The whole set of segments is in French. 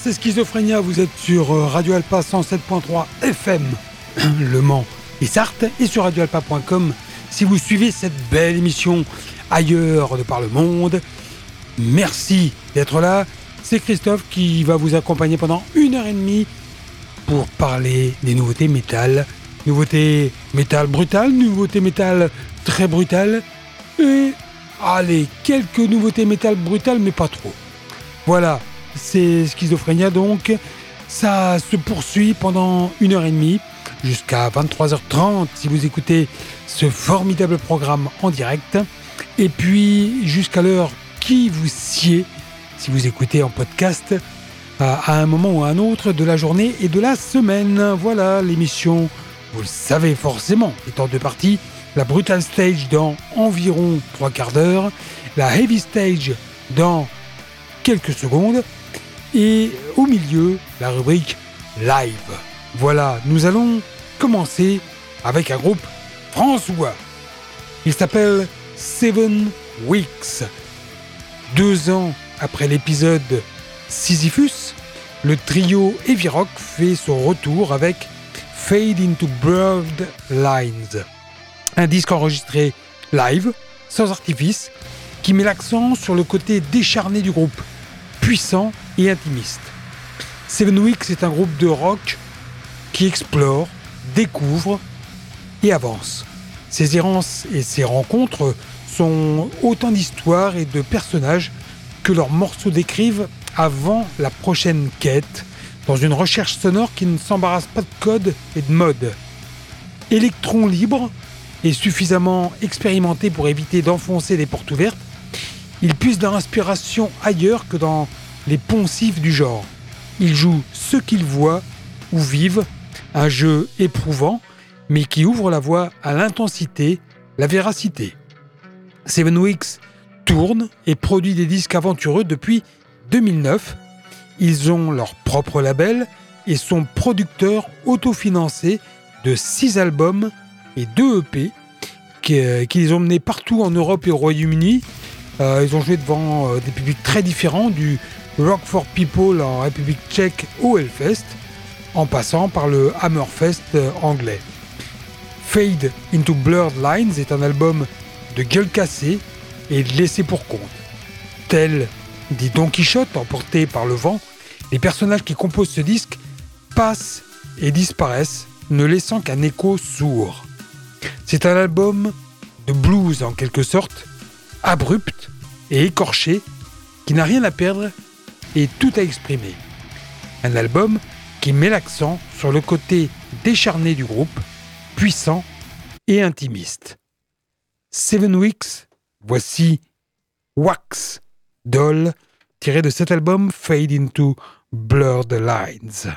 C'est Schizophrénia, vous êtes sur euh, Radio Alpa 107.3 FM, Le Mans et Sarthe, et sur radioalpa.com si vous suivez cette belle émission ailleurs de par le monde. Merci d'être là. C'est Christophe qui va vous accompagner pendant une heure et demie pour parler des nouveautés métal. Nouveautés métal brutales, nouveautés métal très brutales. Et allez, quelques nouveautés métal brutales, mais pas trop. Voilà, c'est Schizophrénia donc. Ça se poursuit pendant une heure et demie jusqu'à 23h30 si vous écoutez ce formidable programme en direct. Et puis jusqu'à l'heure qui vous sied si vous écoutez en podcast à un moment ou à un autre de la journée et de la semaine. Voilà l'émission, vous le savez forcément, est en deux parties. La Brutal Stage dans environ trois quarts d'heure, la Heavy Stage dans quelques secondes et au milieu la rubrique live. Voilà, nous allons commencer avec un groupe françois. Il s'appelle Seven Weeks. Deux ans après l'épisode Sisyphus, le trio Heavy Rock fait son retour avec Fade into Blurred Lines, un disque enregistré live, sans artifice, qui met l'accent sur le côté décharné du groupe, puissant et intimiste. Seven Weeks est un groupe de rock qui explore, découvre et avance. Ces errances et ces rencontres sont autant d'histoires et de personnages que leurs morceaux décrivent avant la prochaine quête, dans une recherche sonore qui ne s'embarrasse pas de code et de mode. Électron libre et suffisamment expérimenté pour éviter d'enfoncer des portes ouvertes, il puise leur inspiration ailleurs que dans les poncifs du genre. Il joue ce qu'il voit ou vivent, un jeu éprouvant, mais qui ouvre la voie à l'intensité, la véracité. Seven Weeks tourne et produit des disques aventureux depuis 2009. Ils ont leur propre label et sont producteurs autofinancés de 6 albums et 2 EP qu'ils ont menés partout en Europe et au Royaume-Uni. Euh, ils ont joué devant euh, des publics très différents, du Rock for People en République tchèque au Hellfest, en passant par le Hammerfest euh, anglais. Fade into Blurred Lines est un album de gueule cassée et laissé pour compte. Tel dit Don Quichotte emporté par le vent, les personnages qui composent ce disque passent et disparaissent, ne laissant qu'un écho sourd. C'est un album de blues en quelque sorte, abrupt et écorché, qui n'a rien à perdre et tout à exprimer. Un album qui met l'accent sur le côté décharné du groupe, puissant et intimiste. Seven Weeks, voici Wax Doll, tiré de cet album Fade into Blurred Lines.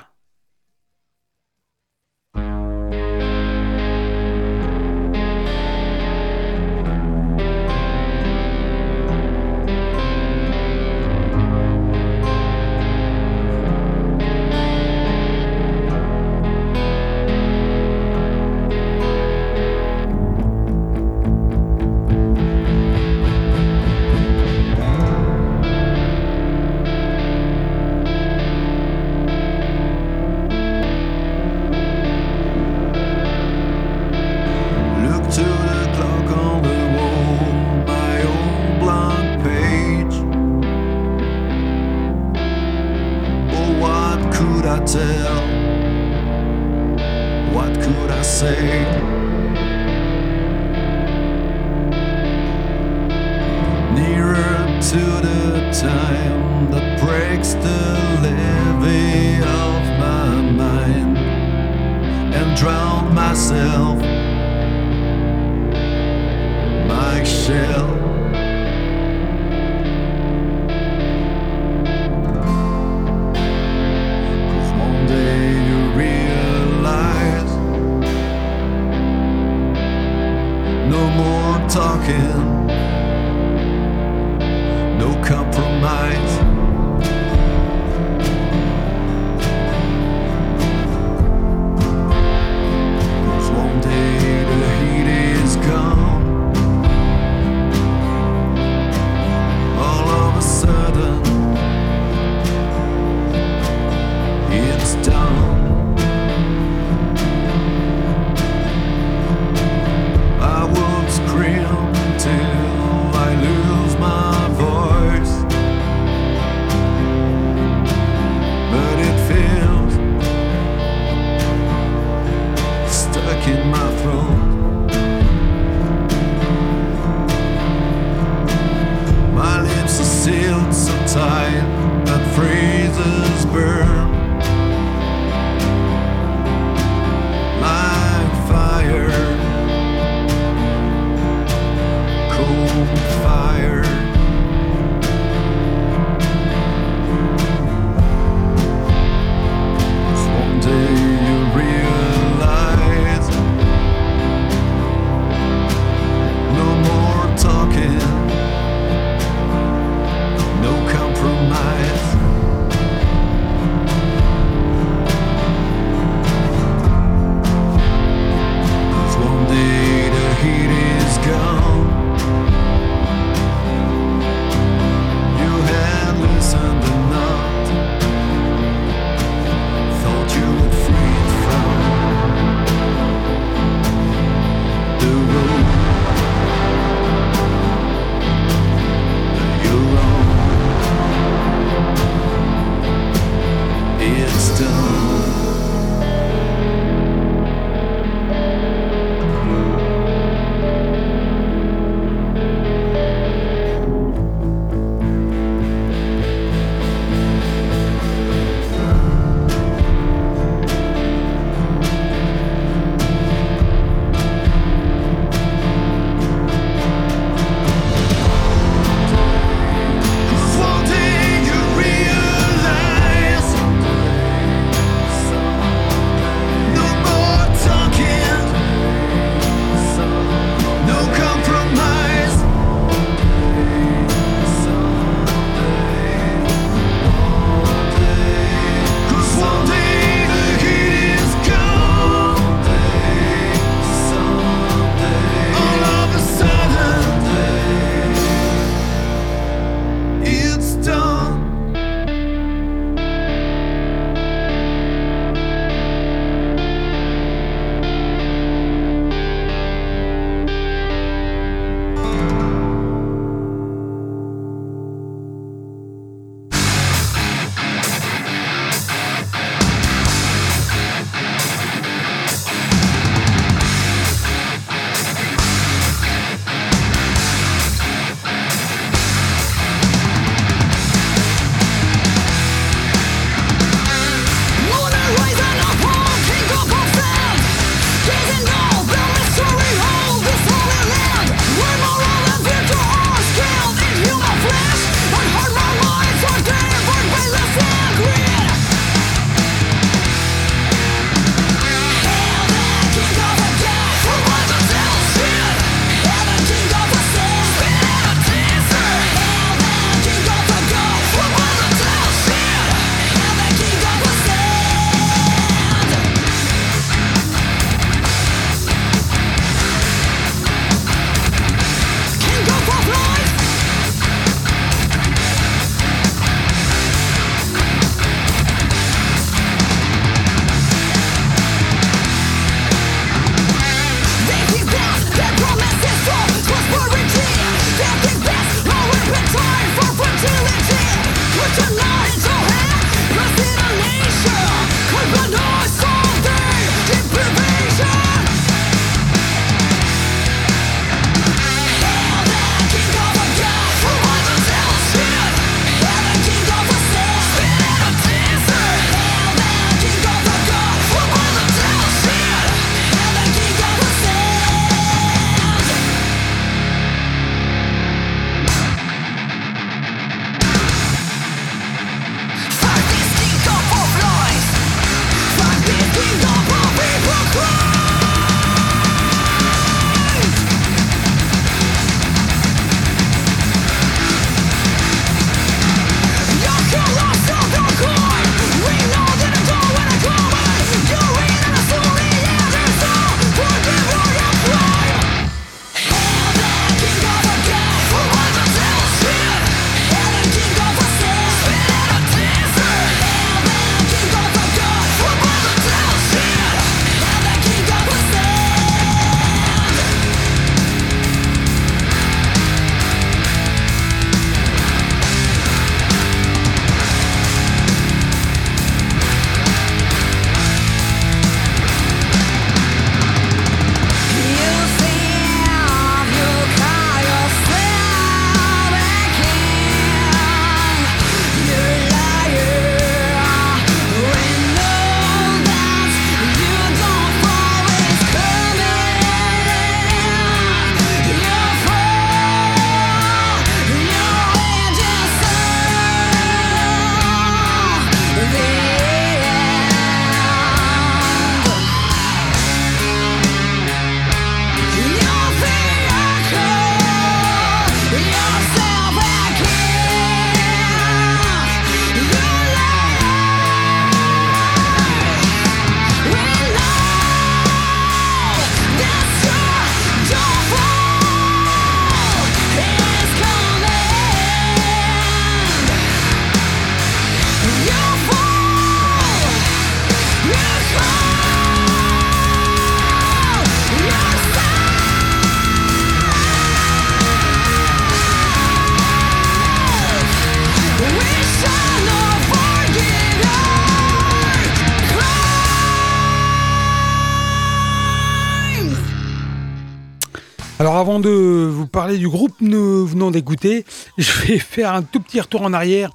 Parler du groupe que nous venons d'écouter, je vais faire un tout petit retour en arrière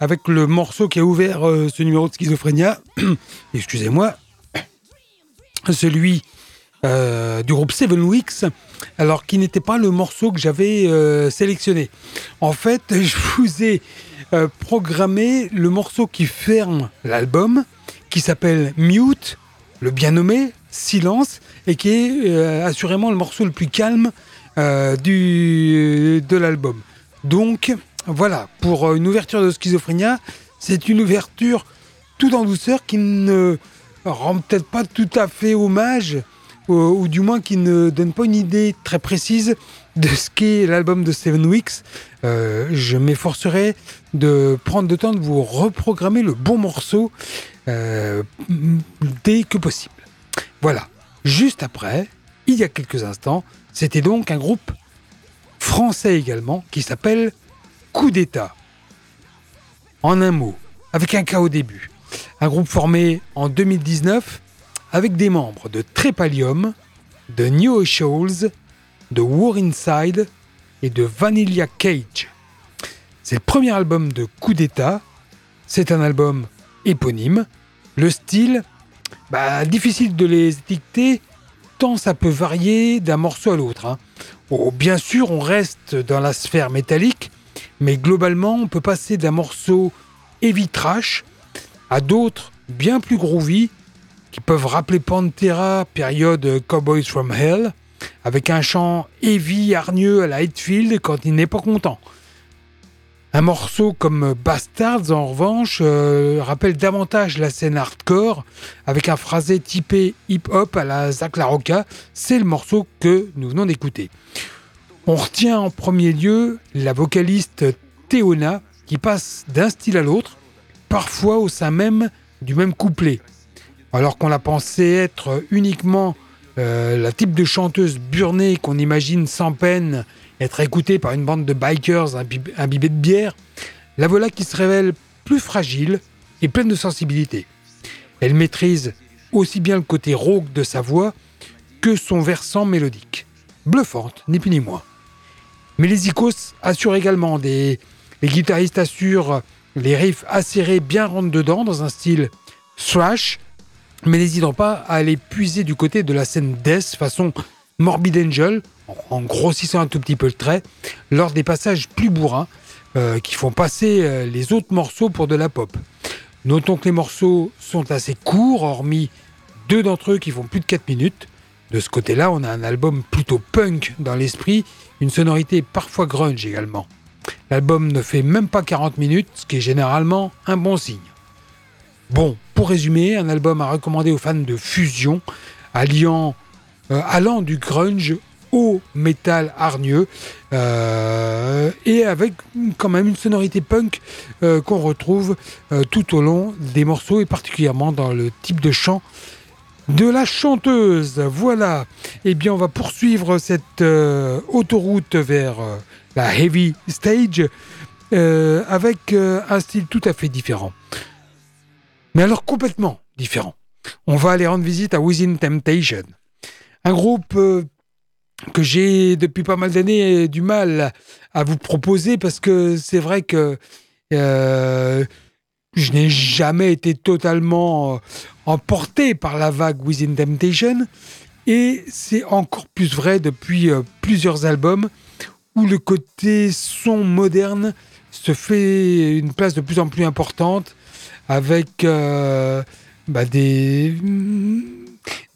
avec le morceau qui a ouvert euh, ce numéro de Schizophrénia. Excusez-moi. Celui euh, du groupe Seven Weeks, alors qui n'était pas le morceau que j'avais euh, sélectionné. En fait, je vous ai programmé le morceau qui ferme l'album, qui s'appelle Mute, le bien nommé, Silence, et qui est assurément le morceau le plus calme du, de l'album. Donc voilà, pour une ouverture de Schizophrénia, c'est une ouverture tout en douceur qui ne rend peut-être pas tout à fait hommage, ou, du moins qui ne donne pas une idée très précise de ce qu'est l'album de Seven Weeks. Euh, je m'efforcerai de prendre le temps de vous reprogrammer le bon morceau dès que possible. Voilà. Juste après, il y a quelques instants, c'était donc un groupe français également qui s'appelle Coup d'État. En un mot, avec un cas au début. Un groupe formé en 2019 avec des membres de Trépalium, de New Shoals, de War Inside et de Vanilla Cage. C'est le premier album de Coup d'État. C'est un album éponyme. Le style bah, difficile de les étiqueter ça peut varier d'un morceau à l'autre. Hein. bien sûr, on reste dans la sphère métallique, mais globalement, on peut passer d'un morceau heavy trash à d'autres bien plus groovy qui peuvent rappeler Pantera, période Cowboys from Hell, avec un chant heavy, hargneux à la Hitfield quand il n'est pas content. Un morceau comme Bastards, en revanche, euh, rappelle davantage la scène hardcore, avec un phrasé typé hip-hop à la Zach Larocca. C'est le morceau que nous venons d'écouter. On retient en premier lieu la vocaliste Théona, qui passe d'un style à l'autre, parfois au sein même du même couplet. Alors qu'on la pensait être uniquement euh, la type de chanteuse burnée qu'on imagine sans peine être écoutée par une bande de bikers imbibés de bière, la voilà qui se révèle plus fragile et pleine de sensibilité. Elle maîtrise aussi bien le côté rauque de sa voix que son versant mélodique. Bluffante, ni plus ni moins. Mais les icos assurent également des. Les guitaristes assurent les riffs acérés bien rentre dedans dans un style thrash, mais n'hésitant pas à aller puiser du côté de la scène death façon Morbid Angel en grossissant un tout petit peu le trait, lors des passages plus bourrins euh, qui font passer euh, les autres morceaux pour de la pop. Notons que les morceaux sont assez courts, hormis deux d'entre eux qui font plus de 4 minutes. De ce côté-là, on a un album plutôt punk dans l'esprit, une sonorité parfois grunge également. L'album ne fait même pas 40 minutes, ce qui est généralement un bon signe. Bon, pour résumer, un album à recommander aux fans de fusion, alliant, euh, allant du grunge au métal hargneux euh, et avec quand même une sonorité punk euh, qu'on retrouve euh, tout au long des morceaux et particulièrement dans le type de chant de la chanteuse. Voilà. et eh bien, on va poursuivre cette autoroute vers la heavy stage avec un style tout à fait différent. Mais alors complètement différent. On va aller rendre visite à Within Temptation. Un groupe que j'ai depuis pas mal d'années du mal à vous proposer parce que c'est vrai que euh, je n'ai jamais été totalement euh, emporté par la vague Within Temptation et c'est encore plus vrai depuis euh, plusieurs albums où le côté son moderne se fait une place de plus en plus importante avec bah, des,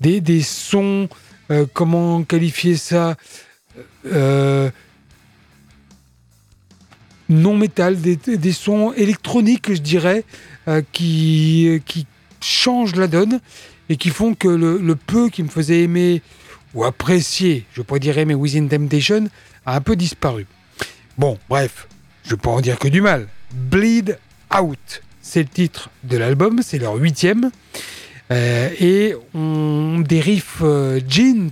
des, des sons euh, comment qualifier ça euh, non métal, des, sons électroniques, je dirais, euh, qui, changent la donne et qui font que le, peu qui me faisait aimer ou apprécier, je pourrais dire aimer Within Temptation, a un peu disparu. Bon, bref, je peux en dire que du mal. Bleed Out, c'est le titre de l'album, c'est leur huitième. Euh, et on dérive euh, Jint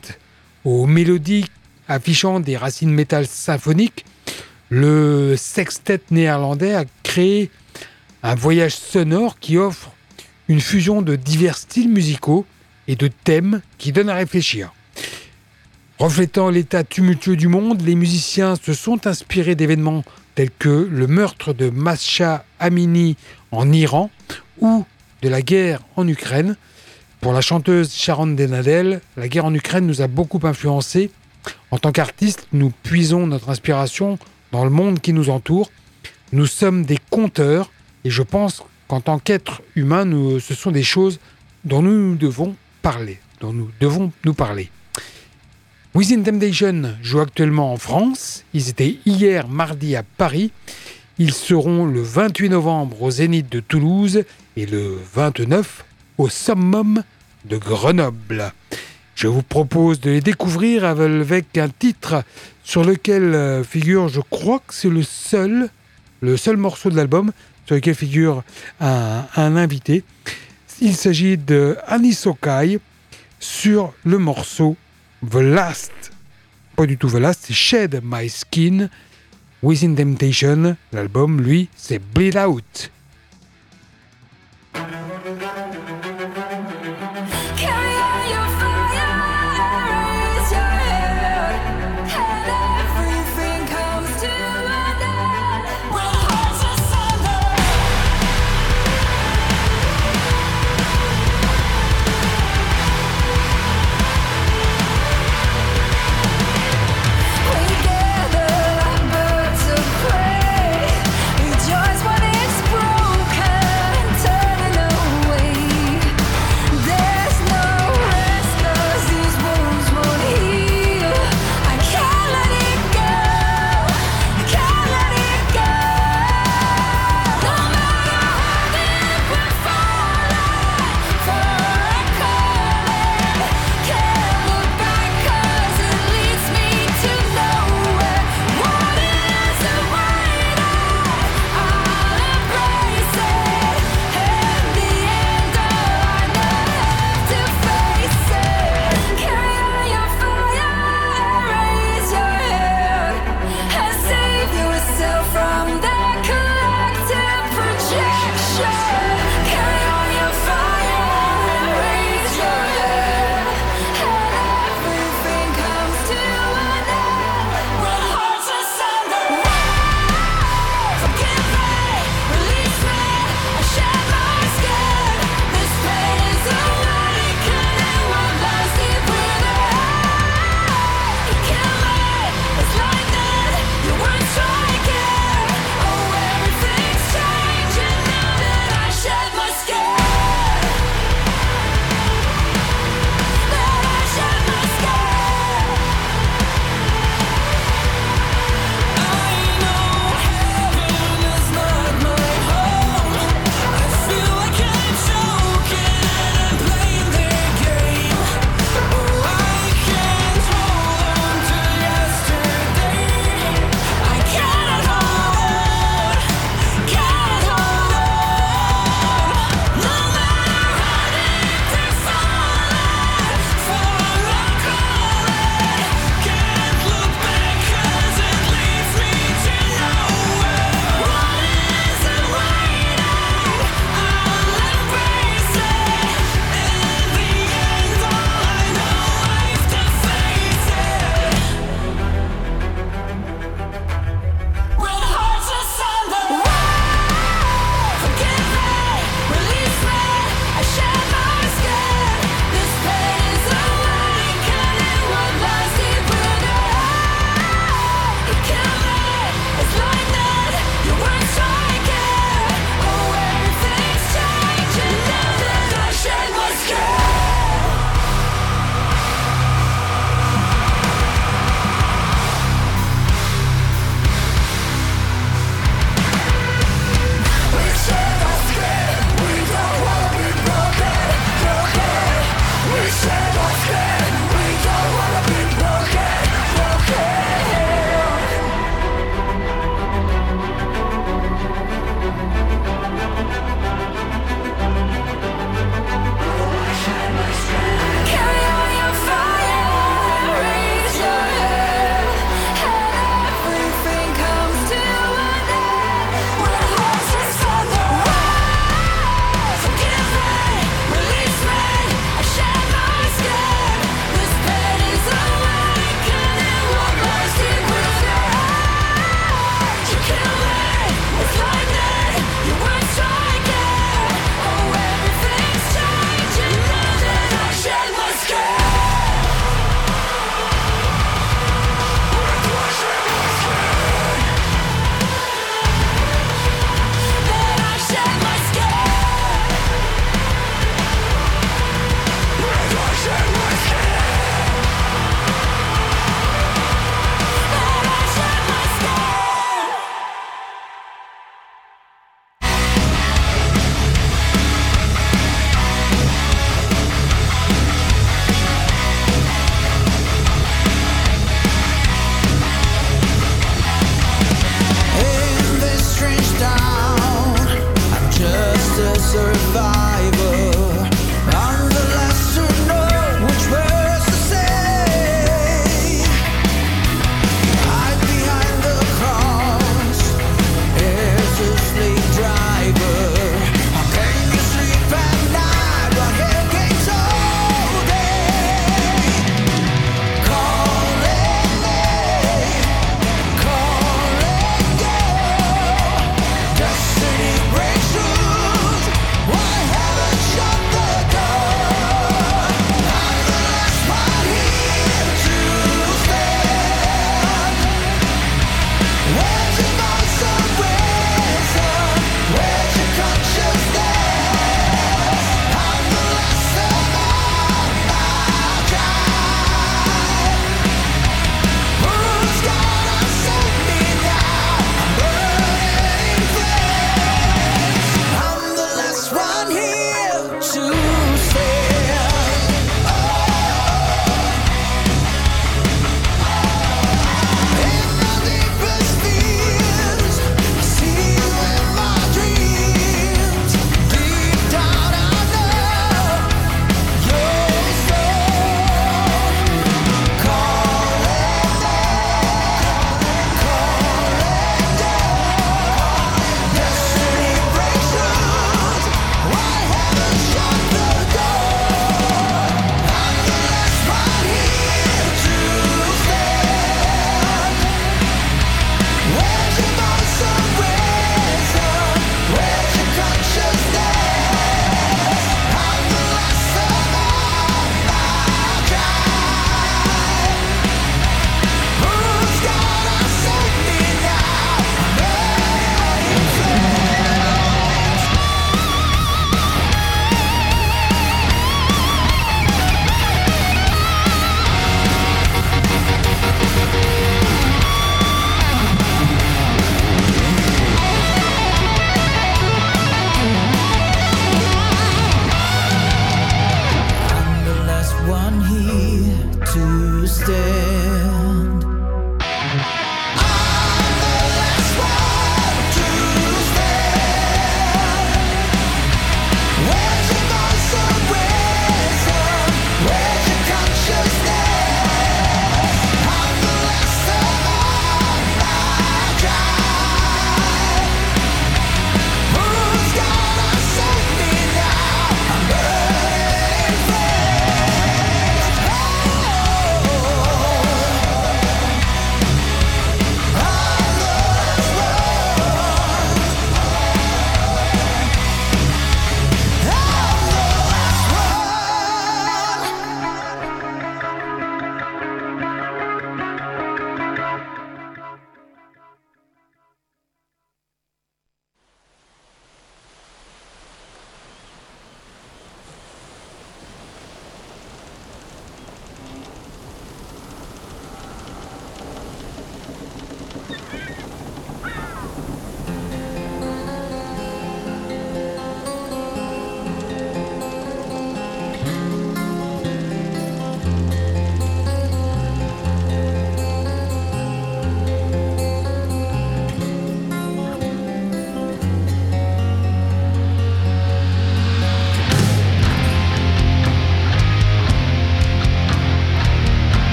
aux mélodies affichant des racines métal symphoniques. Le sextet néerlandais a créé un voyage sonore qui offre une fusion de divers styles musicaux et de thèmes qui donnent à réfléchir. Reflétant l'état tumultueux du monde, les musiciens se sont inspirés d'événements tels que le meurtre de Masha Amini en Iran ou de la guerre en Ukraine. Pour la chanteuse Sharon Denadel, la guerre en Ukraine nous a beaucoup influencés. En tant qu'artistes, nous puisons notre inspiration dans le monde qui nous entoure. Nous sommes des conteurs et je pense qu'en tant qu'êtres humains, ce sont des choses dont nous devons parler, dont nous devons nous parler. Within Temptation joue actuellement en France. Ils étaient hier mardi à Paris. Ils seront le 28 novembre au Zénith de Toulouse et le 29 au Summum de Grenoble. Je vous propose de les découvrir avec un titre sur lequel euh, figure, je crois que c'est le seul, morceau de l'album sur lequel figure un, invité. Il s'agit de Anisokai sur le morceau The Last, pas du tout The Last, Shed My Skin, Within Temptation. L'album, lui, c'est Bleed Out.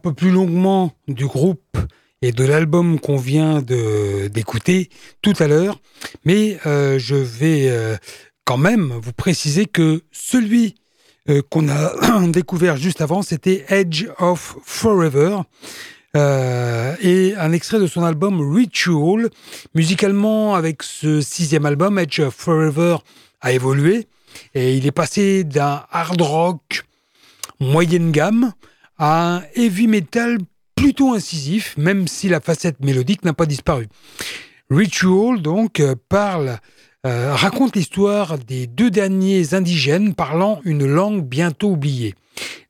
Peu plus longuement du groupe et de l'album qu'on vient d'écouter tout à l'heure, mais euh, je vais euh, quand même vous préciser que celui euh, qu'on a découvert juste avant, c'était Edge of Forever. et un extrait de son album Ritual. Musicalement, avec ce sixième album, Edge of Forever a évolué et il est passé d'un hard rock moyenne gamme à un heavy metal plutôt incisif, même si la facette mélodique n'a pas disparu. Ritual, donc, euh, parle, euh, raconte l'histoire des deux derniers indigènes parlant une langue bientôt oubliée.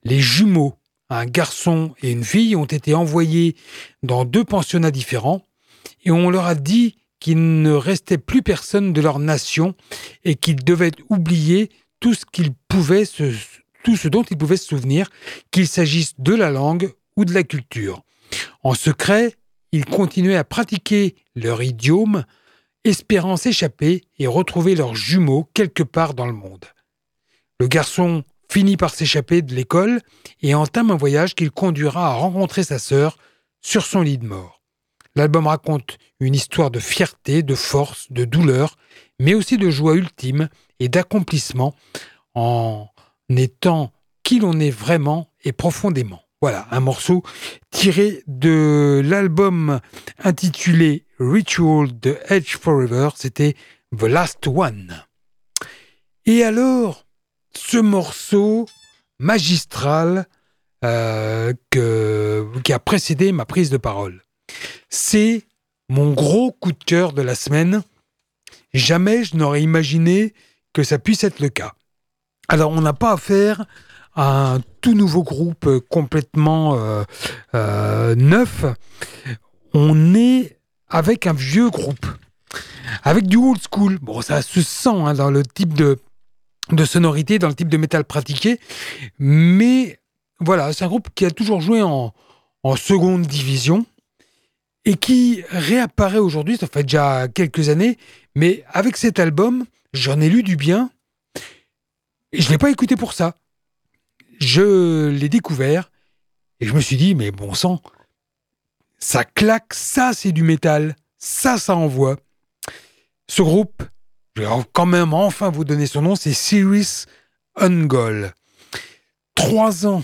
Les jumeaux, un garçon et une fille, ont été envoyés dans deux pensionnats différents et on leur a dit qu'il ne restait plus personne de leur nation et qu'ils devaient oublier tout ce qu'ils pouvaient se, tout ce dont ils pouvaient se souvenir, qu'il s'agisse de la langue ou de la culture. En secret, ils continuaient à pratiquer leur idiome, espérant s'échapper et retrouver leurs jumeaux quelque part dans le monde. Le garçon finit par s'échapper de l'école et entame un voyage qu'il conduira à rencontrer sa sœur sur son lit de mort. L'album raconte une histoire de fierté, de force, de douleur, mais aussi de joie ultime et d'accomplissement en n'étant qui l'on est vraiment et profondément. Voilà, un morceau tiré de l'album intitulé Ritual de Edge Forever, c'était The Last One. Et alors, ce morceau magistral euh, qui a précédé ma prise de parole, c'est mon gros coup de cœur de la semaine. Jamais je n'aurais imaginé que ça puisse être le cas. Alors, on n'a pas affaire à un tout nouveau groupe complètement euh, euh, neuf. On est avec un vieux groupe, avec du old school. Bon, ça se sent hein, dans le type de, de sonorité, dans le type de métal pratiqué, mais voilà, c'est un groupe qui a toujours joué en, en seconde division et qui réapparaît aujourd'hui, ça fait déjà quelques années, mais avec cet album, j'en ai lu du bien je ne l'ai pas écouté pour ça. Je l'ai découvert et je me suis dit, mais bon sang, ça claque, ça c'est du métal, ça ça envoie. Ce groupe, je vais quand même enfin vous donner son nom, c'est Cyrus Ungol. Trois ans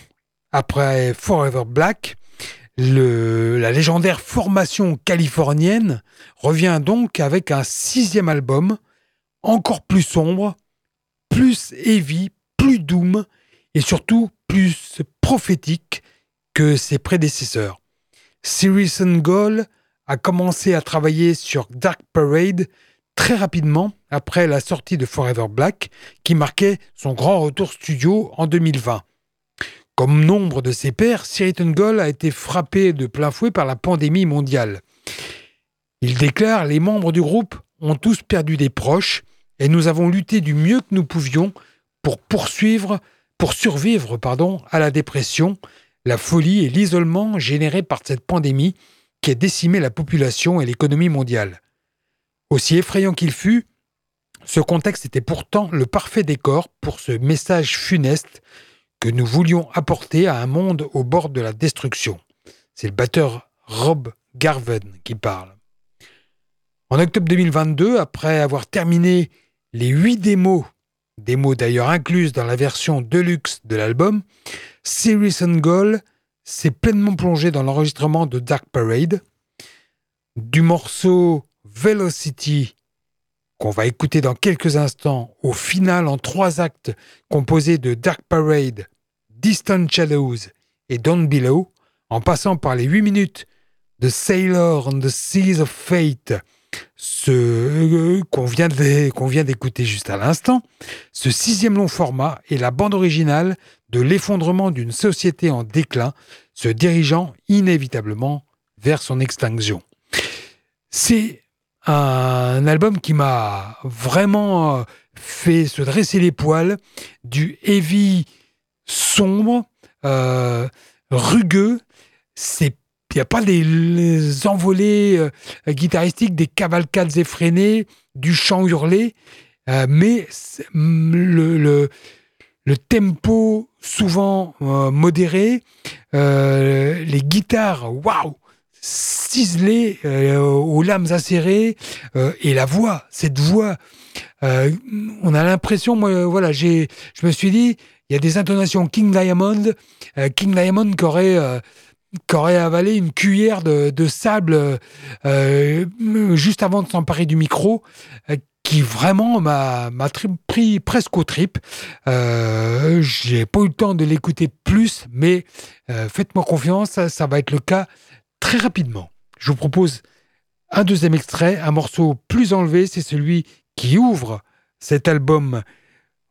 après Forever Black, la légendaire formation californienne revient donc avec un sixième album, encore plus sombre, plus heavy, plus doom et surtout plus prophétique que ses prédécesseurs. Sirius Goal a commencé à travailler sur Dark Parade très rapidement après la sortie de Forever Black, qui marquait son grand retour studio en 2020. Comme nombre de ses pairs, Sirius Goal a été frappé de plein fouet par la pandémie mondiale. Il déclare Les membres du groupe ont tous perdu des proches et nous avons lutté du mieux que nous pouvions pour poursuivre, pour survivre, pardon, à la dépression, la folie et l'isolement générés par cette pandémie qui a décimé la population et l'économie mondiale. Aussi effrayant qu'il fût, ce contexte était pourtant le parfait décor pour ce message funeste que nous voulions apporter à un monde au bord de la destruction. C'est le batteur Rob Garven qui parle. En octobre 2022, après avoir terminé les huit démos, démos d'ailleurs incluses dans la version deluxe de l'album, Series and Goal s'est pleinement plongé dans l'enregistrement de Dark Parade, du morceau Velocity qu'on va écouter dans quelques instants, au final en trois actes composés de Dark Parade, Distant Shadows et Down Below, en passant par les huit minutes de Sailor on the Seas of Fate, ce euh, qu'on vient d'écouter juste à l'instant, ce sixième long format est la bande originale de l'effondrement d'une société en déclin, se dirigeant inévitablement vers son extinction. C'est un album qui m'a vraiment euh, fait se dresser les poils, du heavy sombre, euh, rugueux, c'est il n'y a pas des envolées euh, guitaristiques, des cavalcades effrénées, du chant hurlé, euh, mais le, le tempo souvent modéré, les guitares, waouh, ciselées aux lames acérées, et la voix, cette voix. on a l'impression, moi, voilà, je me suis dit, il y a des intonations King Diamond, King Diamond qui aurait qu'aurait avalé une cuillère de, sable euh, juste avant de s'emparer du micro, euh, qui vraiment m'a pris presque au trip. Euh, J'ai pas eu le temps de l'écouter plus, mais faites-moi confiance, ça, ça, va être le cas très rapidement. Je vous propose un deuxième extrait, un morceau plus enlevé, c'est celui qui ouvre cet album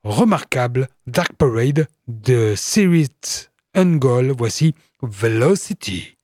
remarquable, Dark Parade de Series Ungol. Voici Velocity.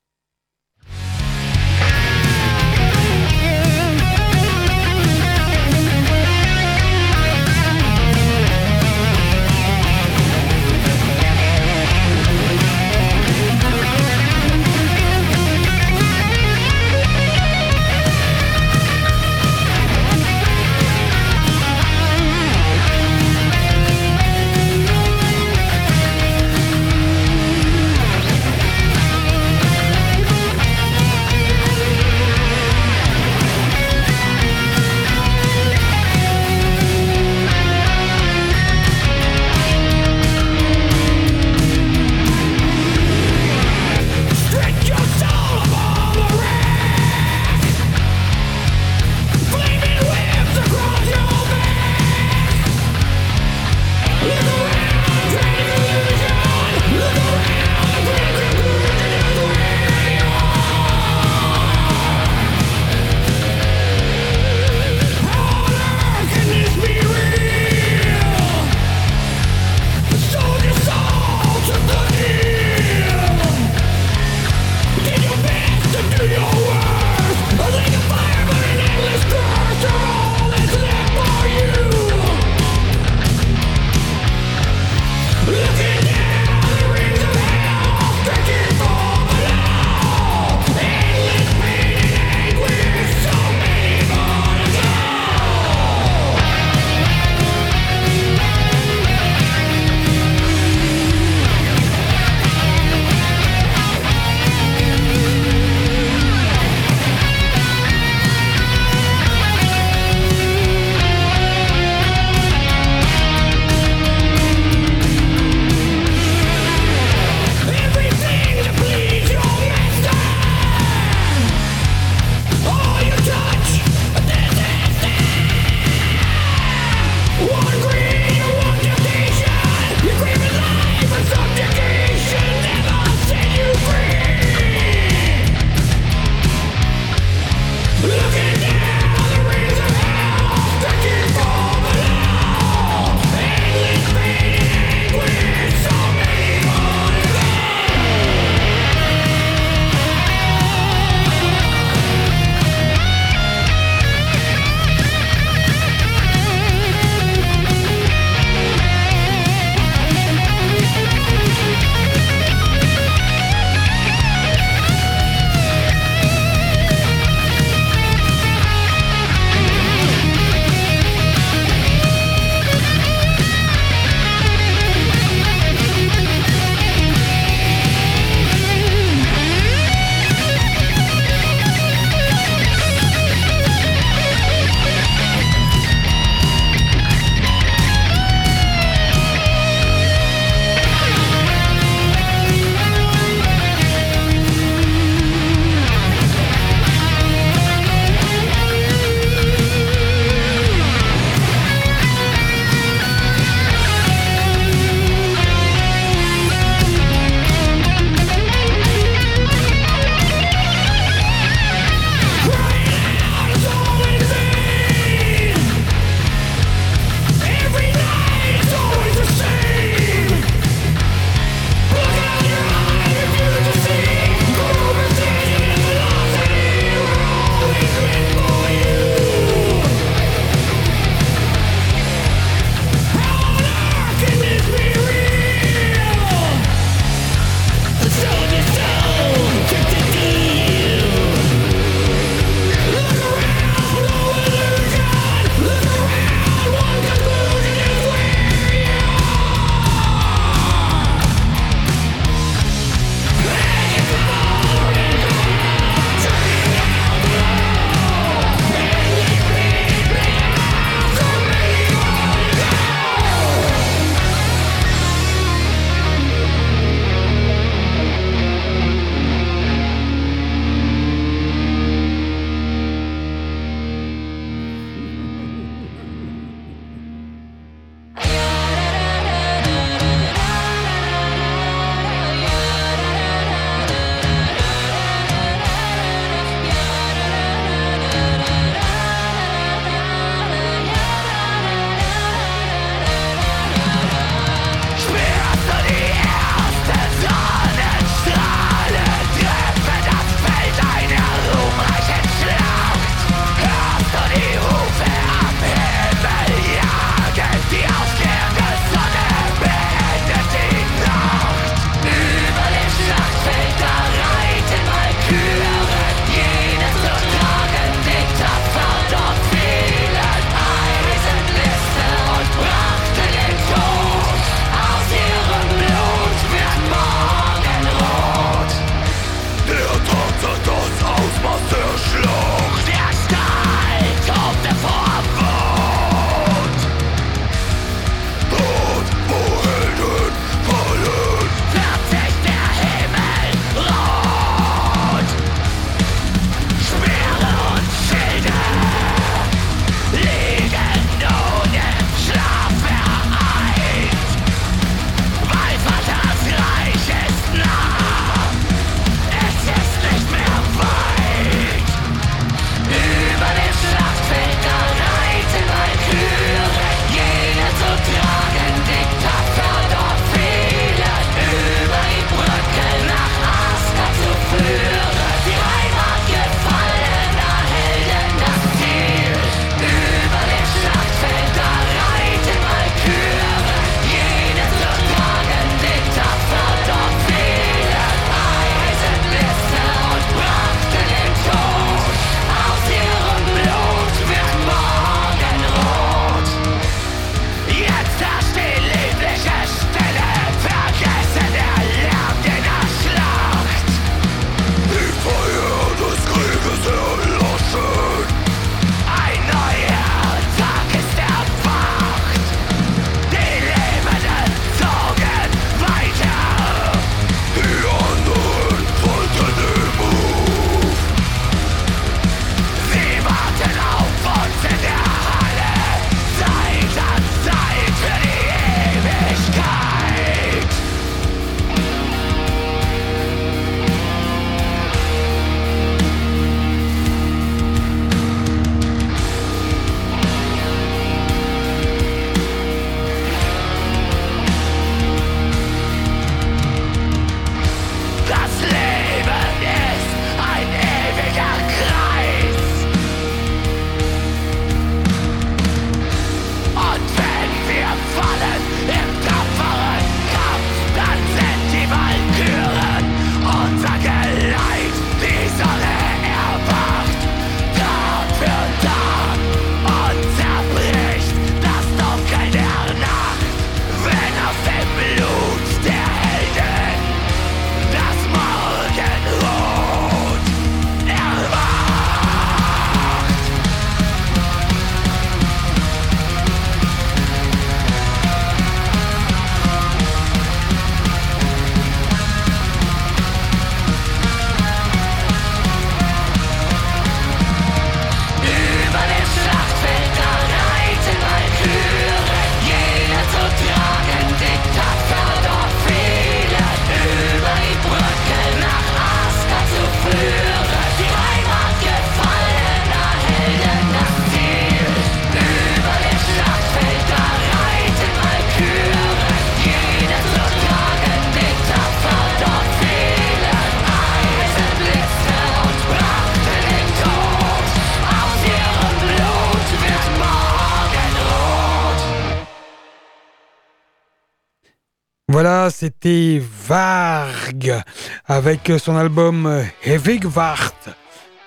C'était Varg avec son album Hevigwart.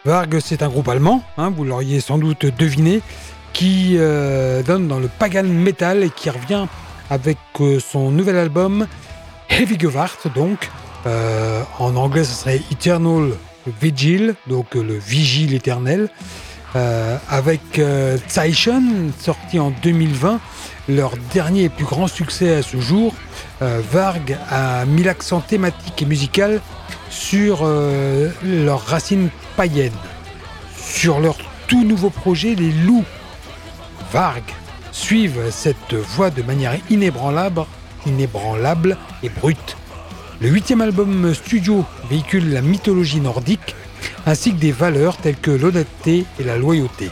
Varg, c'est un groupe allemand, hein, vous l'auriez sans doute deviné, qui euh, donne dans le pagan metal et qui revient avec euh, son nouvel album Hevigwart, donc euh, en anglais ce serait Eternal Vigil, donc le vigile éternel. avec Zeichen, sorti en 2020, leur dernier et plus grand succès à ce jour, euh, Varg a mis l'accent thématique et musical sur euh, leurs racines païennes, sur leur tout nouveau projet, les loups. Varg suivent cette voie de manière inébranlable, inébranlable et brute. Le huitième album studio véhicule la mythologie nordique ainsi que des valeurs telles que l'honnêteté et la loyauté.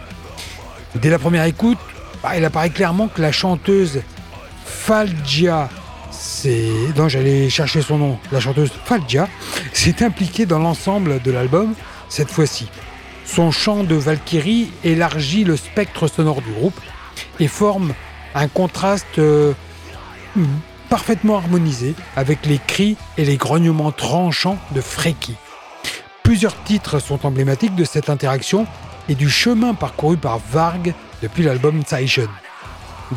Dès la première écoute, bah, il apparaît clairement que la chanteuse Falgia c'est dont j'allais chercher son nom, la chanteuse Falgia, s'est impliquée dans l'ensemble de l'album cette fois-ci. Son chant de Valkyrie élargit le spectre sonore du groupe et forme un contraste euh, parfaitement harmonisé avec les cris et les grognements tranchants de Freki. Plusieurs titres sont emblématiques de cette interaction et du chemin parcouru par Varg depuis l'album Zeichen.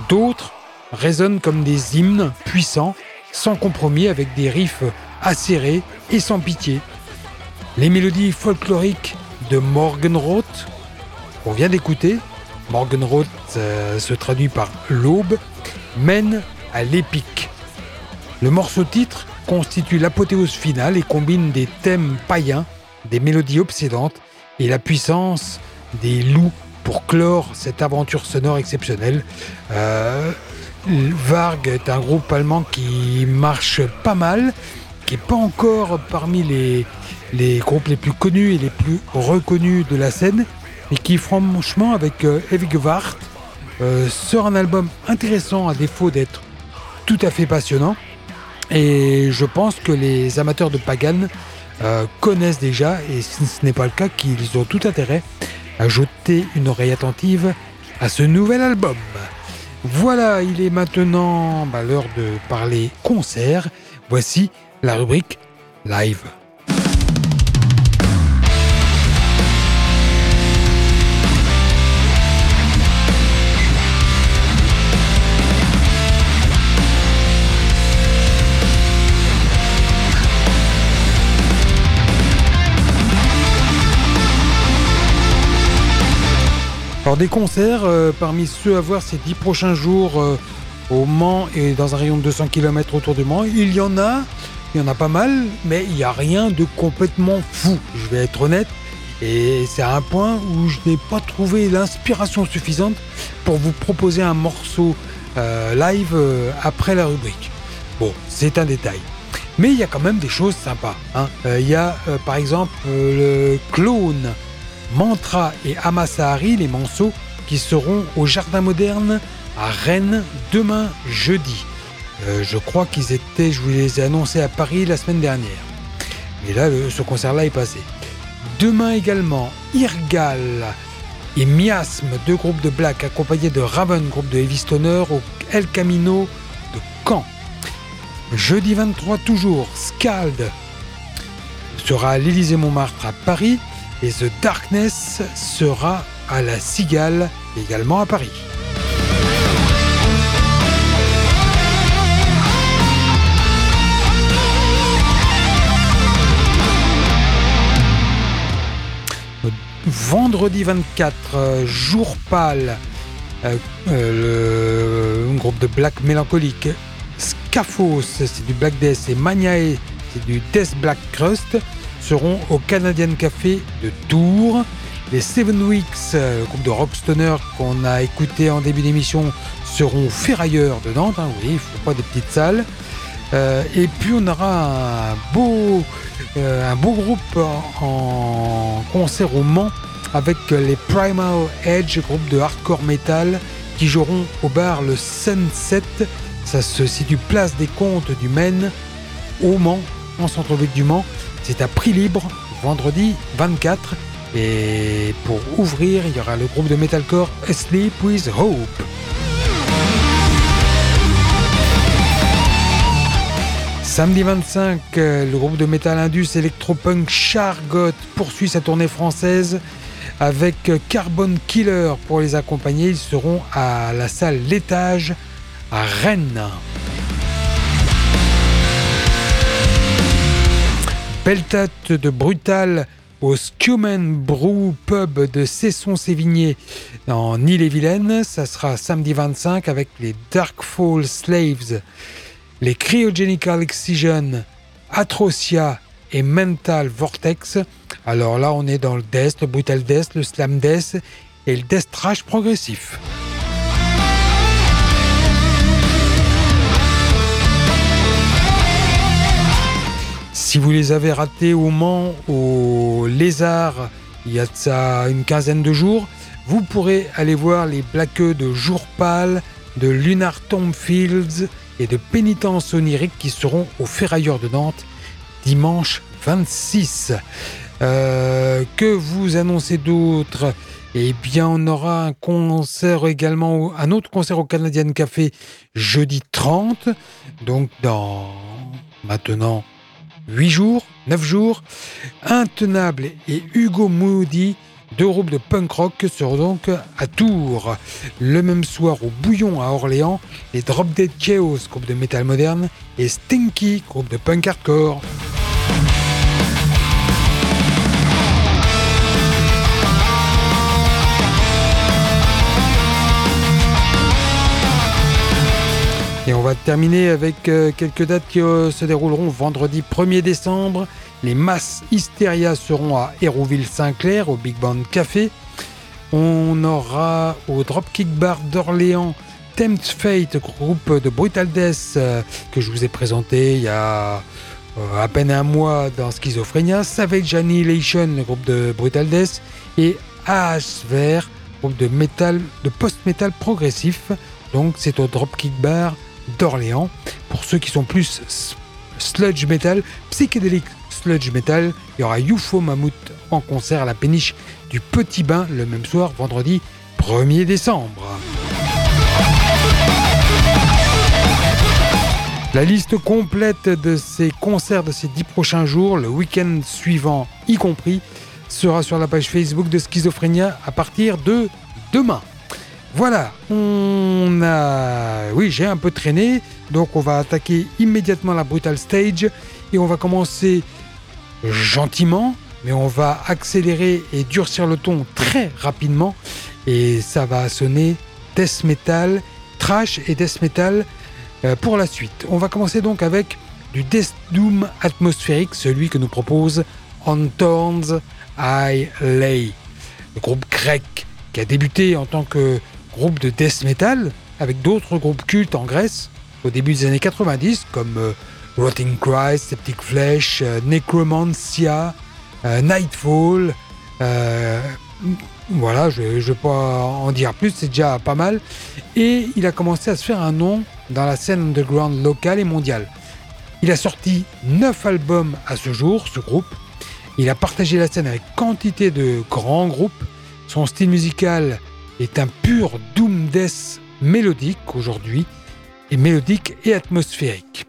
D'autres résonnent comme des hymnes puissants, sans compromis, avec des riffs acérés et sans pitié. Les mélodies folkloriques de Morgenroth, qu'on vient d'écouter, Morgenroth euh, se traduit par l'aube, mènent à l'épique. Le morceau titre constitue l'apothéose finale et combine des thèmes païens, des mélodies obsédantes et la puissance des loups pour clore cette aventure sonore exceptionnelle. Euh, Varg est un groupe allemand qui marche pas mal, qui n'est pas encore parmi les, groupes les plus connus et les plus reconnus de la scène, et qui franchement avec euh, Evigvart euh, sort un album intéressant à défaut d'être tout à fait passionnant. Et je pense que les amateurs de Pagan euh, connaissent déjà, et si ce n'est pas le cas, qu'ils ont tout intérêt à une oreille attentive à ce nouvel album. Voilà, il est maintenant bah, l'heure de parler concert. Voici la rubrique live. Alors des concerts, euh, parmi ceux à voir ces dix prochains jours euh, au Mans et dans un rayon de 200 km autour du Mans, il y en a, il y en a pas mal, mais il n'y a rien de complètement fou, je vais être honnête. Et c'est à un point où je n'ai pas trouvé l'inspiration suffisante pour vous proposer un morceau euh, live après la rubrique. Bon, c'est un détail. Mais il y a quand même des choses sympas. Hein. Il y a par exemple le clone Mantra et Amasahari, les manceaux, qui seront au Jardin Moderne à Rennes demain jeudi. Euh, je crois qu'ils étaient, je vous les ai annoncés à Paris la semaine dernière. Mais là, ce concert-là est passé. Demain également, Irgal et Miasme, deux groupes de black accompagnés de Raven, groupe de Heavy Stoner, au El Camino de Caen. Jeudi 23 toujours, Scald sera à l'Élysée-Montmartre à Paris et The Darkness sera à la Cigale, également à Paris. Vendredi 24, jour pâle, euh, euh, le groupe de black mélancolique. Scaphos, c'est du black death, et Maniae, c'est du death black crust seront au Canadian Café de Tours. Les Seven Weeks, euh, le groupe de rockstoner qu'on a écouté en début d'émission, seront ferrailleurs de Nantes. Hein, oui, il ne faut pas des petites salles. Euh, et puis on aura un beau, euh, un beau groupe en concert au Mans avec les Primal Edge, groupe de hardcore metal, qui joueront au bar le Sunset. Ça se situe place des Comptes du Maine, au Mans, en centre-ville du Mans. C'est à prix libre, vendredi 24. Et pour ouvrir, il y aura le groupe de metalcore Sleep with Hope. Samedi 25, euh, le groupe de métal indus électropunk Chargot poursuit sa tournée française avec Carbon Killer pour les accompagner. Ils seront à la salle L'étage à Rennes. Peltat de Brutal au Scuman Brew Pub de Cesson-Sévigné en Ille-et-Vilaine. Ça sera samedi 25 avec les Darkfall Slaves, les Cryogenical Excision, Atrocia et Mental Vortex. Alors là, on est dans le Death, le Brutal Death, le Slam Death et le Death Trash progressif. Si vous les avez ratés au Mans, au Lézard, il y a ça une quinzaine de jours, vous pourrez aller voir les blaqueux de Jour Pâle, de Lunar Tomb Fields et de Pénitence Onirique qui seront au Ferrailleur de Nantes dimanche 26. Euh, que vous annoncez d'autres Eh bien, on aura un concert également, un autre concert au Canadian Café jeudi 30, donc dans maintenant 8 jours, 9 jours. Intenable et Hugo Moody, deux groupes de punk rock, seront donc à Tours. Le même soir au Bouillon à Orléans, les Drop Dead Chaos, groupe de métal moderne, et Stinky, groupe de punk hardcore. Et on va terminer avec euh, quelques dates qui euh, se dérouleront vendredi 1er décembre. Les Masses Hysteria seront à Hérouville-Saint-Clair au Big Band Café. On aura au Dropkick Bar d'Orléans Tempt Fate, groupe de Brutal Death euh, que je vous ai présenté il y a à peine un mois dans Schizophrénia. Savage Annihilation, le groupe de Brutal Death. Et Vert, groupe de de post-metal progressif. Donc c'est au Dropkick Bar d'Orléans. Pour ceux qui sont plus sludge metal, psychédélique sludge metal, il y aura UFO Mammouth en concert à la péniche du Petit Bain le même soir, vendredi 1er décembre. La liste complète de ces concerts de ces dix prochains jours, le week-end suivant y compris, sera sur la page Facebook de Schizophrénia à partir de demain. Voilà, on a... Oui, j'ai un peu traîné, donc on va attaquer immédiatement la Brutal Stage. Et on va commencer gentiment, mais on va accélérer et durcir le ton très rapidement. Et ça va sonner death metal, trash et death metal euh, pour la suite. On va commencer donc avec du death doom atmosphérique, celui que nous propose Antorns I Lay, le groupe grec qui a débuté en tant que groupe de death metal avec d'autres groupes cultes en Grèce au début des années 90 comme euh, Rotting Christ, Septic Flesh, euh, Necromancia, euh, Nightfall. voilà, je ne vais pas en dire plus, c'est déjà pas mal. Et il a commencé à se faire un nom dans la scène underground locale et mondiale. Il a sorti 9 albums à ce jour, ce groupe. Il a partagé la scène avec quantité de grands groupes. Son style musical est un pur doom death mélodique aujourd'hui, et mélodique et atmosphérique.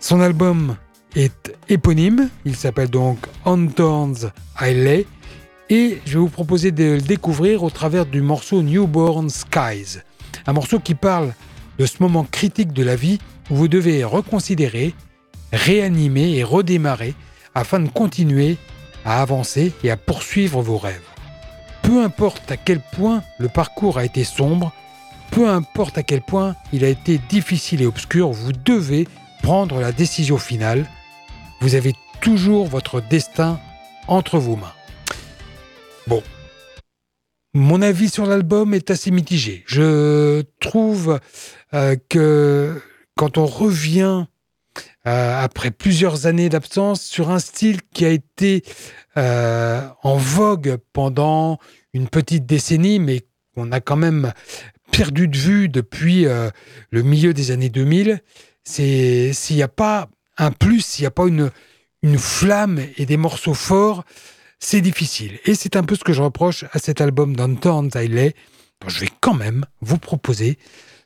Son album est éponyme, il s'appelle donc Antorn's Lay et je vais vous proposer de le découvrir au travers du morceau Newborn Skies, un morceau qui parle de ce moment critique de la vie où vous devez reconsidérer, réanimer et redémarrer afin de continuer à avancer et à poursuivre vos rêves. Peu importe à quel point le parcours a été sombre, peu importe à quel point il a été difficile et obscur, vous devez prendre la décision finale. Vous avez toujours votre destin entre vos mains. Bon. Mon avis sur l'album est assez mitigé. Je trouve euh, que quand on revient euh, après plusieurs années d'absence sur un style qui a été euh, en vogue pendant une petite décennie, mais qu'on a quand même perdu de vue depuis euh, le milieu des années 2000, c'est s'il n'y a pas un plus, s'il n'y a pas une, une flamme et des morceaux forts, c'est difficile. Et c'est un peu ce que je reproche à cet album d'Anton Taylor. Je vais quand même vous proposer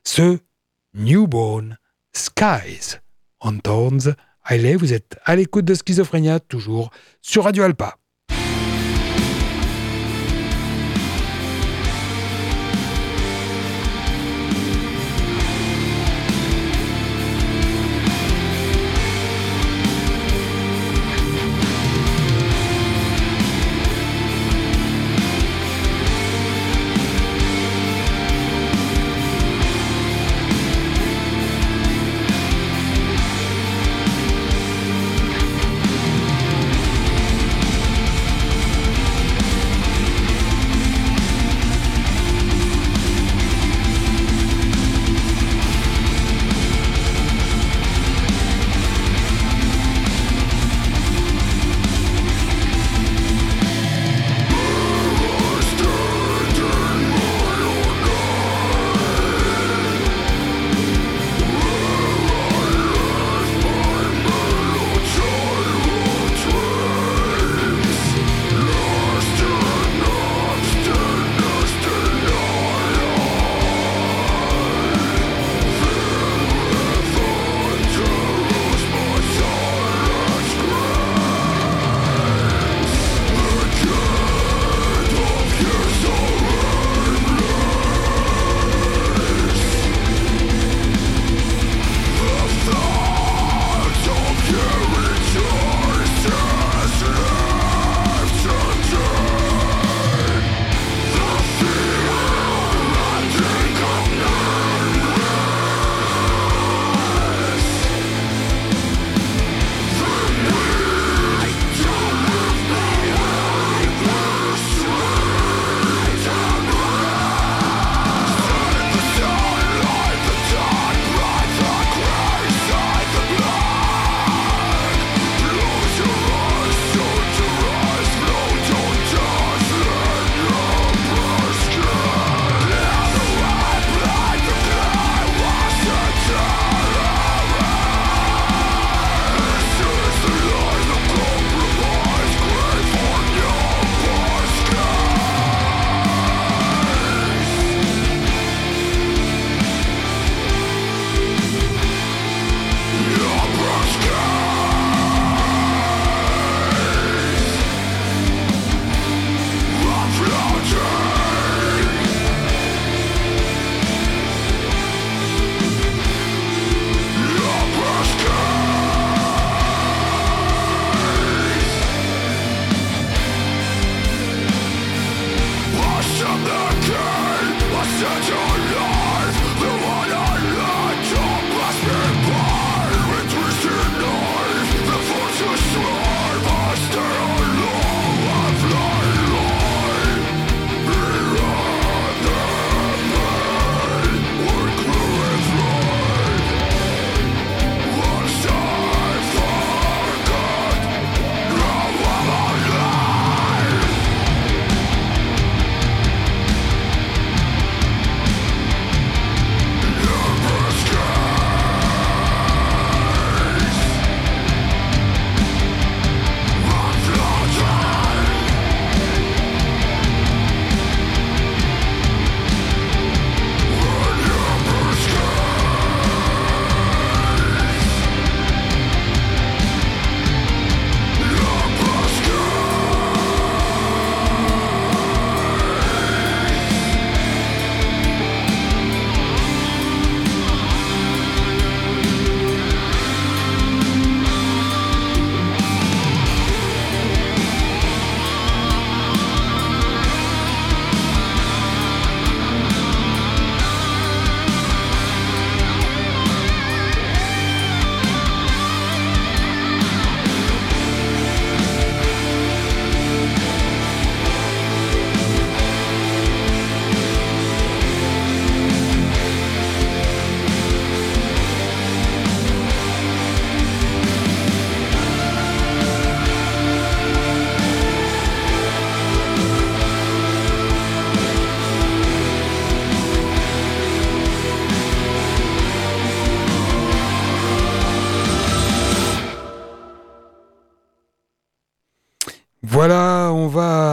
ce Newborn Skies, Anton's Allez, vous êtes à l'écoute de Schizophrénia, toujours sur Radio Alpa.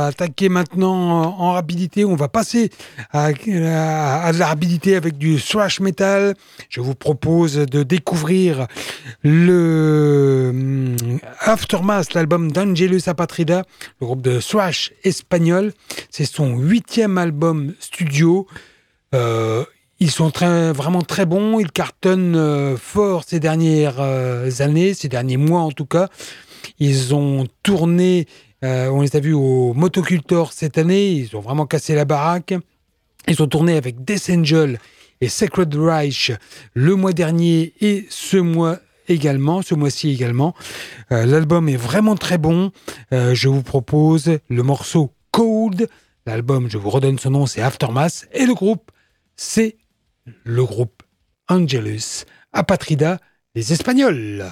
Attaquer maintenant en rapidité. On va passer à, de la rapidité avec du thrash metal. Je vous propose de découvrir le hum, Aftermath, l'album d'Angelus Apatrida, le groupe de thrash espagnol. C'est son huitième album studio. Euh, ils sont vraiment très bons. Ils cartonnent euh, fort ces dernières euh, années, ces derniers mois en tout cas. Ils ont tourné euh, on les a vus au Motocultor cette année. Ils ont vraiment cassé la baraque. Ils ont tourné avec Death Angel et Sacred Reich le mois dernier et ce mois également, ce mois-ci également. Euh, l'album est vraiment très bon. Euh, je vous propose le morceau Cold. L'album, je vous redonne son nom, c'est Aftermath. Et le groupe, c'est le groupe Angelus Apatrida, les Espagnols.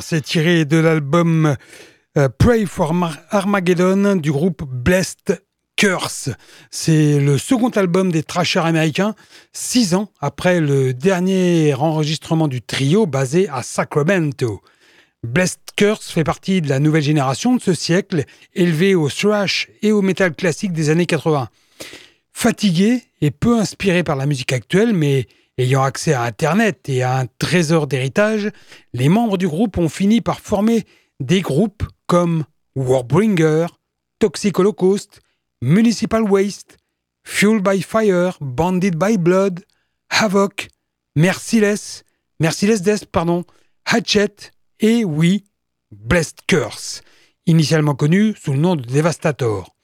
C'est tiré de l'album euh, Pray for Armageddon du groupe Blessed Curse. C'est le second album des Trashers américains, six ans après le dernier enregistrement du trio basé à Sacramento. Blessed Curse fait partie de la nouvelle génération de ce siècle, élevé au thrash et au metal classique des années 80. Fatigué et peu inspiré par la musique actuelle, mais Ayant accès à Internet et à un trésor d'héritage, les membres du groupe ont fini par former des groupes comme Warbringer, Toxic Holocaust, Municipal Waste, Fuel by Fire, Bandit by Blood, Havoc, Merciless, Merciless Death, pardon, Hatchet et oui, Blessed Curse, initialement connu sous le nom de Devastator.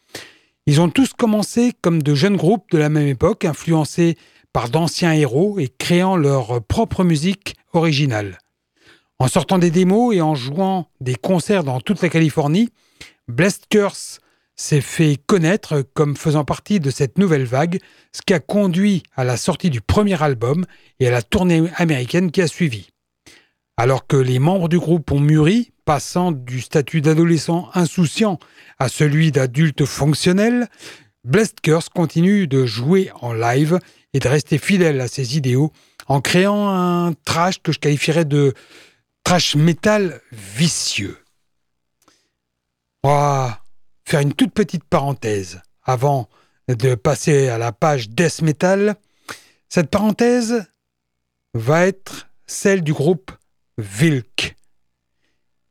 Ils ont tous commencé comme de jeunes groupes de la même époque, influencés par d'anciens héros et créant leur propre musique originale. En sortant des démos et en jouant des concerts dans toute la Californie, Blessed Curse s'est fait connaître comme faisant partie de cette nouvelle vague, ce qui a conduit à la sortie du premier album et à la tournée américaine qui a suivi. Alors que les membres du groupe ont mûri, passant du statut d'adolescent insouciant à celui d'adulte fonctionnel, Blessed Curse continue de jouer en live et de rester fidèle à ses idéaux en créant un trash que je qualifierais de trash metal vicieux. On va faire une toute petite parenthèse avant de passer à la page death metal. Cette parenthèse va être celle du groupe Vilk.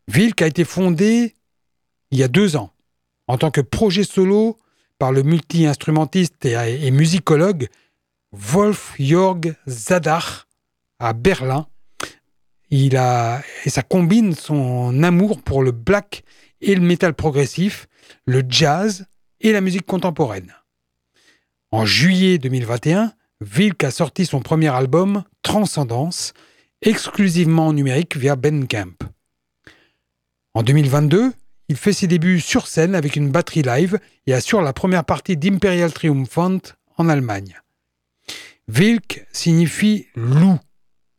Vilk a été fondé il y a deux ans en tant que projet solo par le multi-instrumentiste et musicologue Wolf-Jörg Zadar à Berlin. Il a, et ça combine son amour pour le black et le métal progressif, le jazz et la musique contemporaine. En juillet 2021, Vilk a sorti son premier album, Transcendance, exclusivement en numérique via Bandcamp. En 2022, il fait ses débuts sur scène avec une batterie live et assure la première partie d'Imperial Triumphant en Allemagne. Vilk signifie loup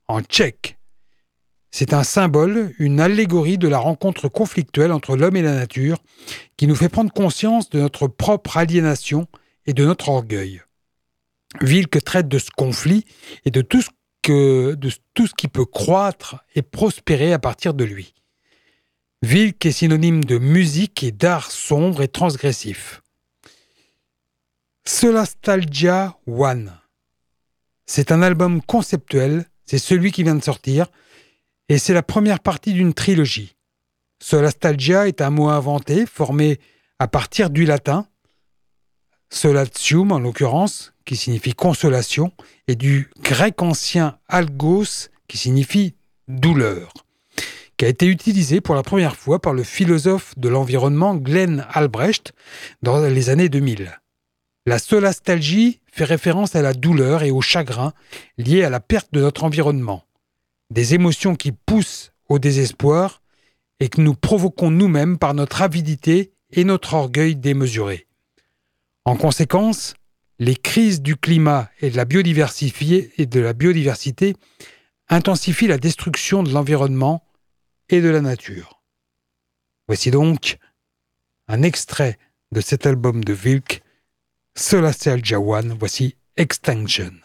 en tchèque. C'est un symbole, une allégorie de la rencontre conflictuelle entre l'homme et la nature qui nous fait prendre conscience de notre propre aliénation et de notre orgueil. Vilk traite de ce conflit et de tout ce, qui peut croître et prospérer à partir de lui. Vilk est synonyme de musique et d'art sombre et transgressif. Solastalgia One c'est un album conceptuel, c'est celui qui vient de sortir, et c'est la première partie d'une trilogie. Solastalgia est un mot inventé, formé à partir du latin, solatium en l'occurrence, qui signifie consolation, et du grec ancien algos, qui signifie douleur, qui a été utilisé pour la première fois par le philosophe de l'environnement Glenn Albrecht dans les années 2000. La solastalgie fait référence à la douleur et au chagrin liés à la perte de notre environnement, des émotions qui poussent au désespoir et que nous provoquons nous-mêmes par notre avidité et notre orgueil démesuré. En conséquence, les crises du climat et de la biodiversité, et de la biodiversité intensifient la destruction de l'environnement et de la nature. Voici donc un extrait de cet album de Vilk Celestial Jawan, voici Extinction.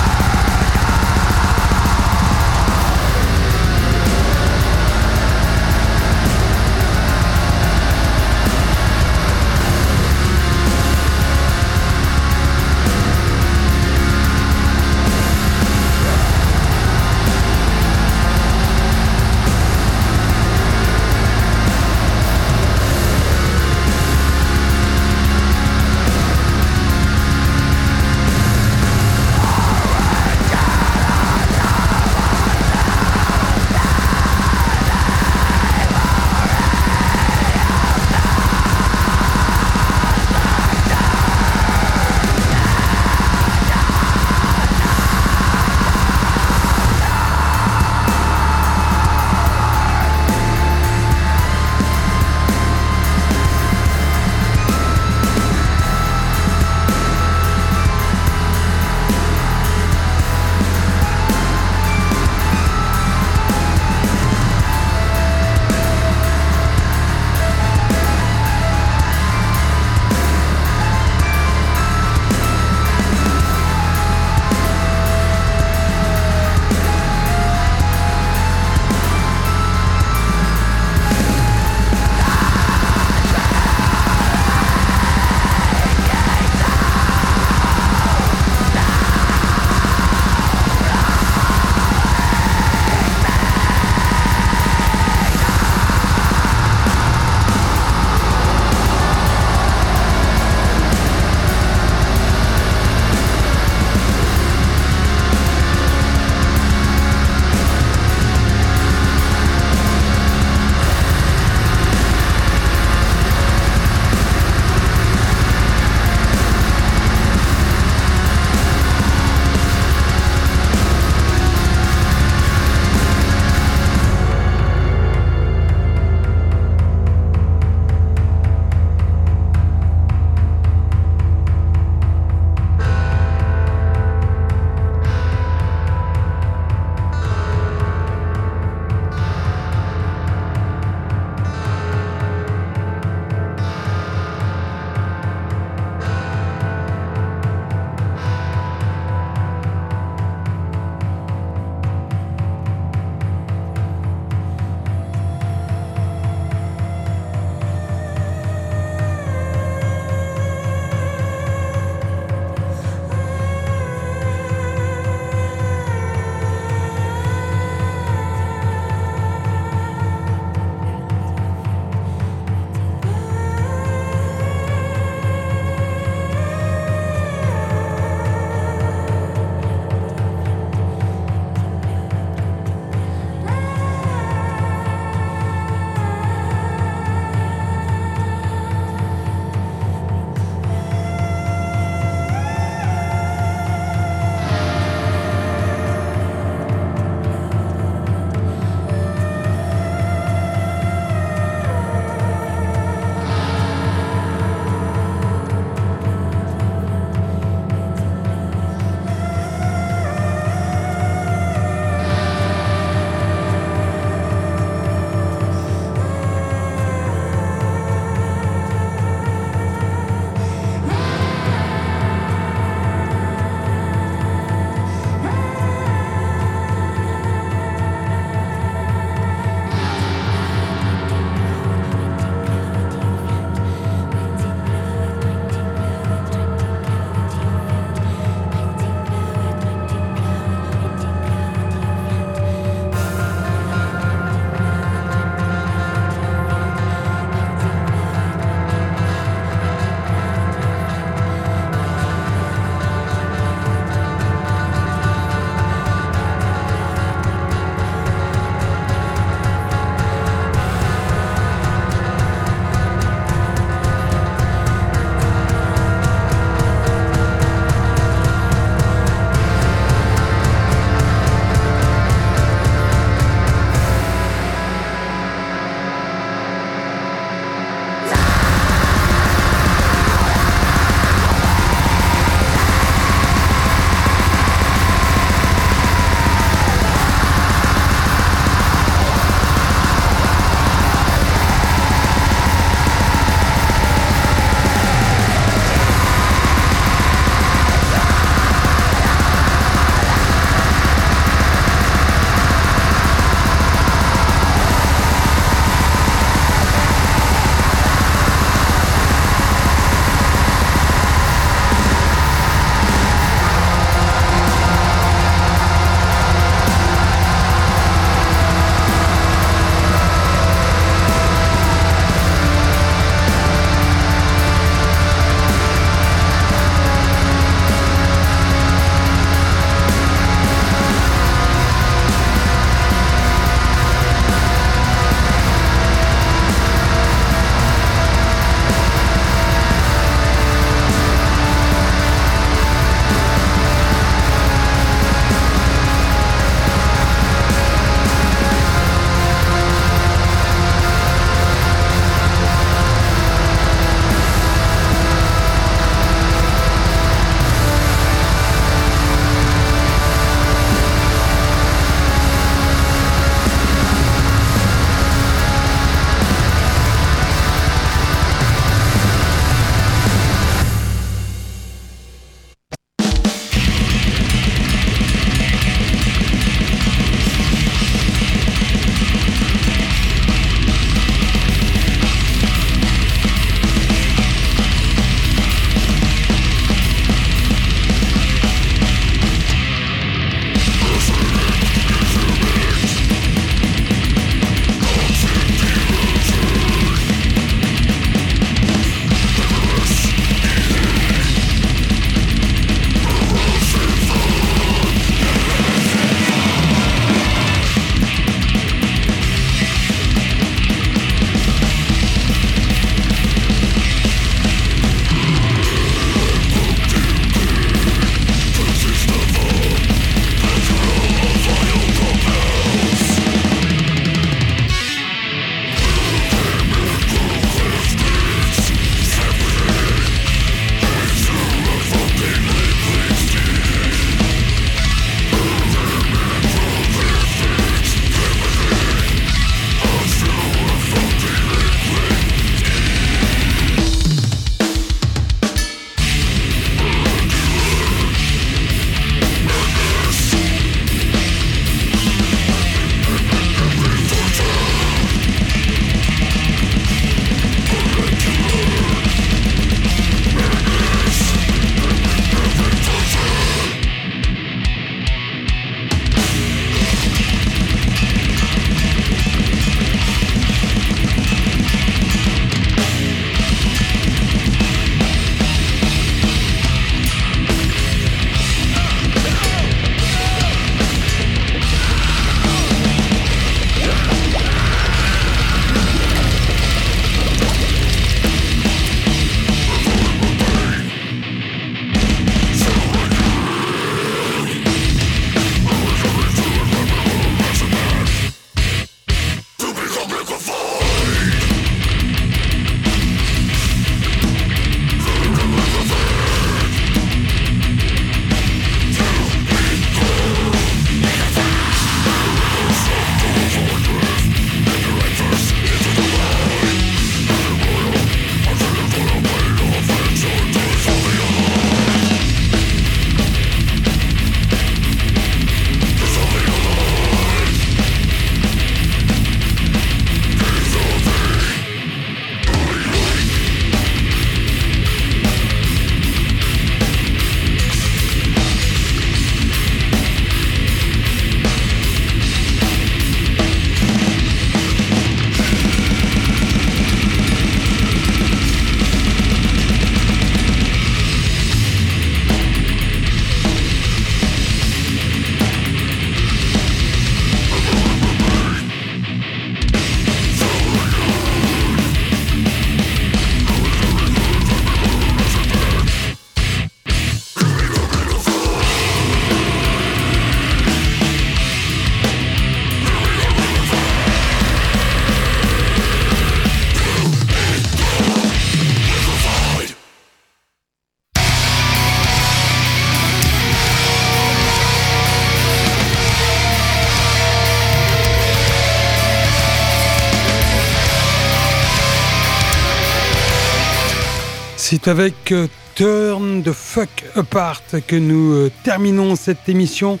C'est avec euh, Turn the Fuck Apart que nous euh, terminons cette émission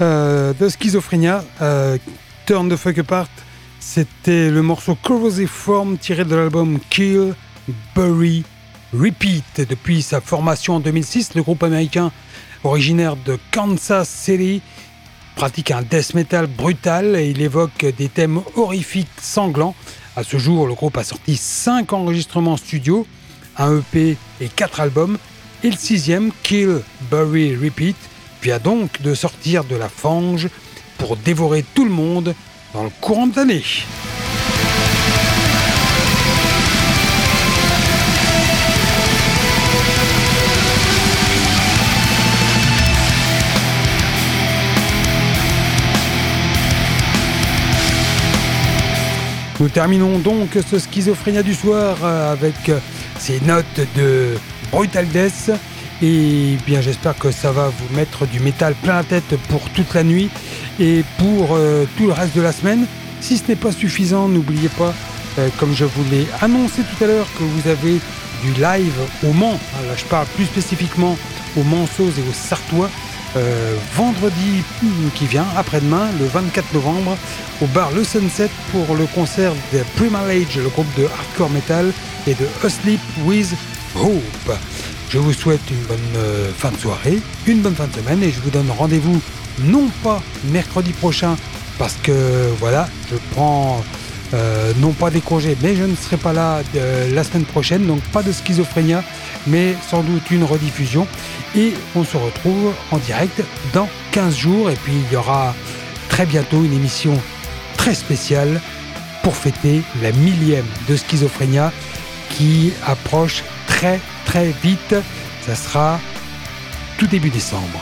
euh, de Schizophrénia. Turn the Fuck Apart, c'était le morceau Corrosive Form tiré de l'album Kill, Bury, Repeat. Depuis sa formation en 2006, le groupe américain originaire de Kansas City pratique un death metal brutal et il évoque des thèmes horrifiques sanglants. À ce jour, le groupe a sorti 5 enregistrements studio un EP et quatre albums, et le sixième, Kill, Bury, Repeat, vient donc de sortir de la fange pour dévorer tout le monde dans le courant de l'année. Nous terminons donc ce schizophrénia du soir euh, avec euh, ces notes de Brutal Death. Et bien j'espère que ça va vous mettre du métal plein la tête pour toute la nuit et pour euh, tout le reste de la semaine. Si ce n'est pas suffisant, n'oubliez pas, euh, comme je vous l'ai annoncé tout à l'heure, que vous avez du live au Mans. Là je parle plus spécifiquement aux Manceaux et aux Sartois. Euh, vendredi qui vient, après-demain, le 24 novembre, au bar Le Sunset pour le concert de Primal Age, le groupe de hardcore metal, et de Asleep with Hope. Je vous souhaite une bonne euh, fin de soirée, une bonne fin de semaine, et je vous donne rendez-vous non pas mercredi prochain, parce que voilà, je prends euh, non pas des congés, mais je ne serai pas là la semaine prochaine, donc pas de schizophrénia, mais sans doute une rediffusion. Et on se retrouve en direct dans 15 jours. Et puis il y aura très bientôt une émission très spéciale pour fêter la millième de Schizophrénia qui approche très très vite. Ça sera tout début décembre.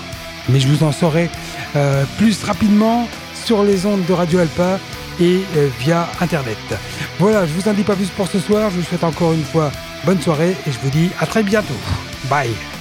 Mais je vous en saurai euh, plus rapidement sur les ondes de Radio Alpa et euh, via Internet. Voilà, je vous en dis pas plus pour ce soir. Je vous souhaite encore une fois bonne soirée et je vous dis à très bientôt. Bye